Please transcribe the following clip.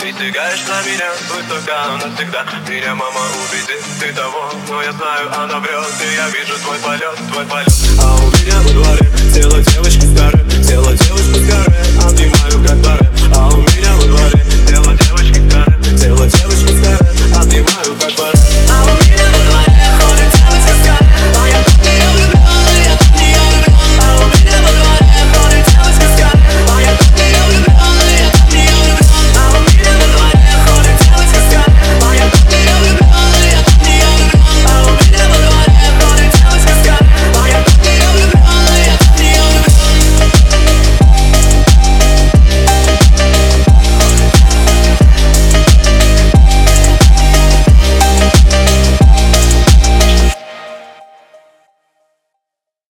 посягаешь на меня Будь только навсегда Меня мама убедит, ты того Но я знаю, она врет И я вижу твой полет, твой полет. А у меня во дворе Тело девочки старое, Тело девочки старой а